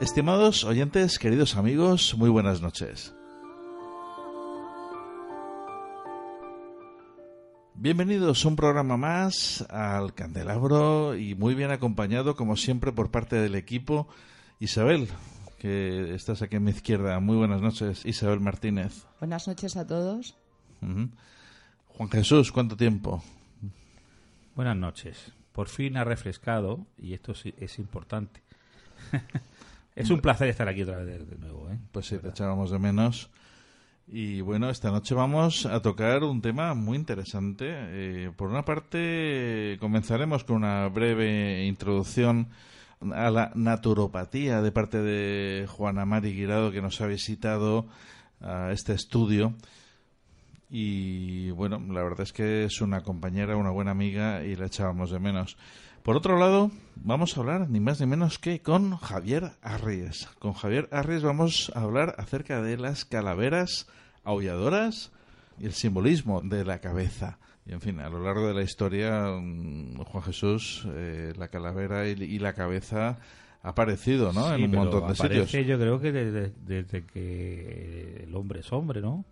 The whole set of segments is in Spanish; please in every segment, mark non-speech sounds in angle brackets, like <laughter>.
Estimados oyentes, queridos amigos, muy buenas noches. Bienvenidos a un programa más al Candelabro y muy bien acompañado, como siempre, por parte del equipo. Isabel, que estás aquí a mi izquierda. Muy buenas noches, Isabel Martínez. Buenas noches a todos. Juan Jesús, ¿cuánto tiempo? Buenas noches. Por fin ha refrescado y esto es importante. <laughs> Es un placer estar aquí otra vez de, nuevo. ¿eh? Pues sí, te echábamos de menos. Y bueno, esta noche vamos a tocar un tema muy interesante. Eh, por una parte, comenzaremos con una breve introducción a la naturopatía de parte de Juana Mari Guirado, que nos ha visitado a este estudio. Y bueno, la verdad es que es una compañera, una buena amiga y la echábamos de menos. Por otro lado, vamos a hablar ni más ni menos que con Javier Arries. Con Javier Arries vamos a hablar acerca de las calaveras aulladoras y el simbolismo de la cabeza. Y en fin, a lo largo de la historia, mm, Juan Jesús, eh, la calavera y, la cabeza ha aparecido, ¿no? en un montón de sitios. Yo creo que desde, desde, que el hombre es hombre, ¿no?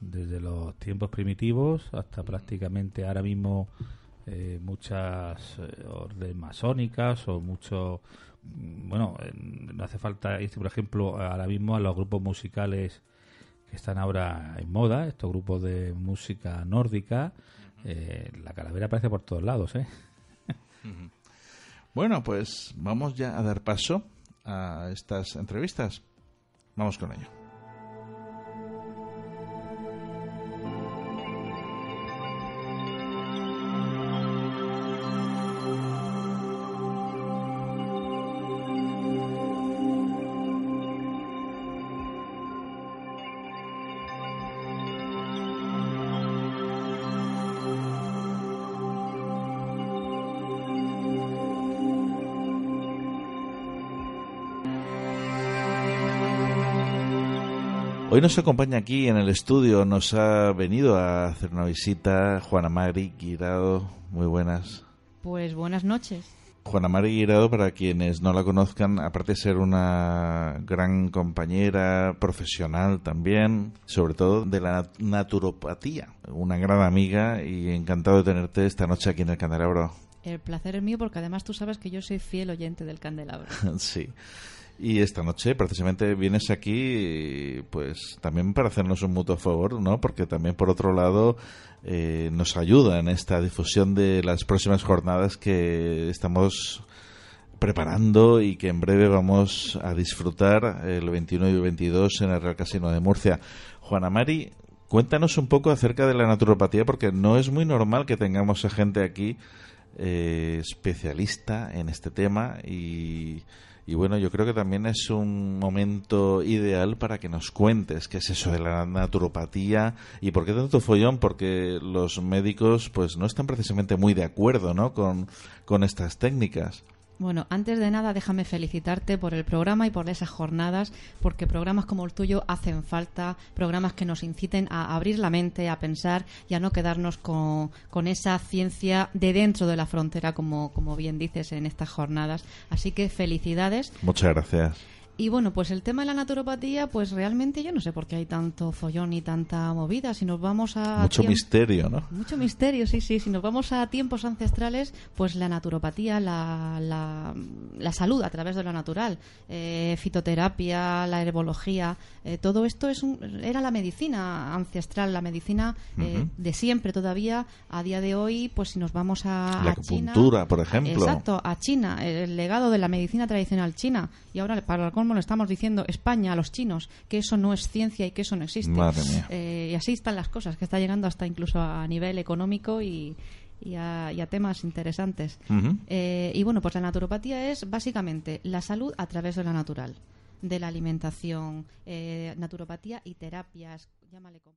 Desde los tiempos primitivos hasta prácticamente ahora mismo eh, muchas eh, órdenes masónicas o mucho mm, bueno no hace falta irse por ejemplo ahora mismo a los grupos musicales que están ahora en moda estos grupos de música nórdica eh, la calavera aparece por todos lados ¿eh? bueno pues vamos ya a dar paso a estas entrevistas. Vamos con ello Hoy nos acompaña aquí en el estudio, nos ha venido a hacer una visita Juana Mari Guirado. Muy buenas. Pues buenas noches. Juana Mari Guirado, para quienes no la conozcan, aparte de ser una gran compañera profesional también, sobre todo de la naturopatía, una gran amiga y encantado de tenerte esta noche aquí en el Candelabro. El placer es mío porque además tú sabes que yo soy fiel oyente del Candelabro. <laughs> sí. Y esta noche precisamente vienes aquí pues también para hacernos un mutuo favor, ¿no? Porque también por otro lado eh, nos ayuda en esta difusión de las próximas jornadas que estamos preparando y que en breve vamos a disfrutar el 21 y el 22 en el Real Casino de Murcia. Juana Mari, cuéntanos un poco acerca de la naturopatía porque no es muy normal que tengamos a gente aquí eh, especialista en este tema y y bueno, yo creo que también es un momento ideal para que nos cuentes qué es eso de la naturopatía y por qué tanto follón, porque los médicos pues no están precisamente muy de acuerdo ¿no? con, estas técnicas. Bueno, antes de nada, déjame felicitarte por el programa y por esas jornadas, porque programas como el tuyo hacen falta, programas que nos inciten a abrir la mente, a pensar y a no quedarnos con, con esa ciencia de dentro de la frontera, como, como bien dices en estas jornadas. Así que felicidades. Muchas gracias. Y bueno, pues el tema de la naturopatía, pues realmente yo no sé por qué hay tanto follón y tanta movida. Si nos vamos a. Mucho misterio, ¿no? Mucho misterio, sí, sí. Si nos vamos a tiempos ancestrales, pues la naturopatía, la, la, la salud a través de lo natural, eh, fitoterapia, la herbología, eh, todo esto es un, era la medicina ancestral, la medicina eh, de siempre todavía. A día de hoy, pues si nos vamos a, La a China. por ejemplo. Exacto, a China, el legado de la medicina tradicional china. Y ahora, para el colmo, le estamos diciendo España a los chinos que eso no es ciencia y que eso no existe. Madre mía. Eh, y así están las cosas, que está llegando hasta incluso a nivel económico y, y a, y a temas interesantes. Eh, y bueno, pues la naturopatía es básicamente la salud a través de lo natural, de la alimentación, eh, naturopatía y terapias, llámale como.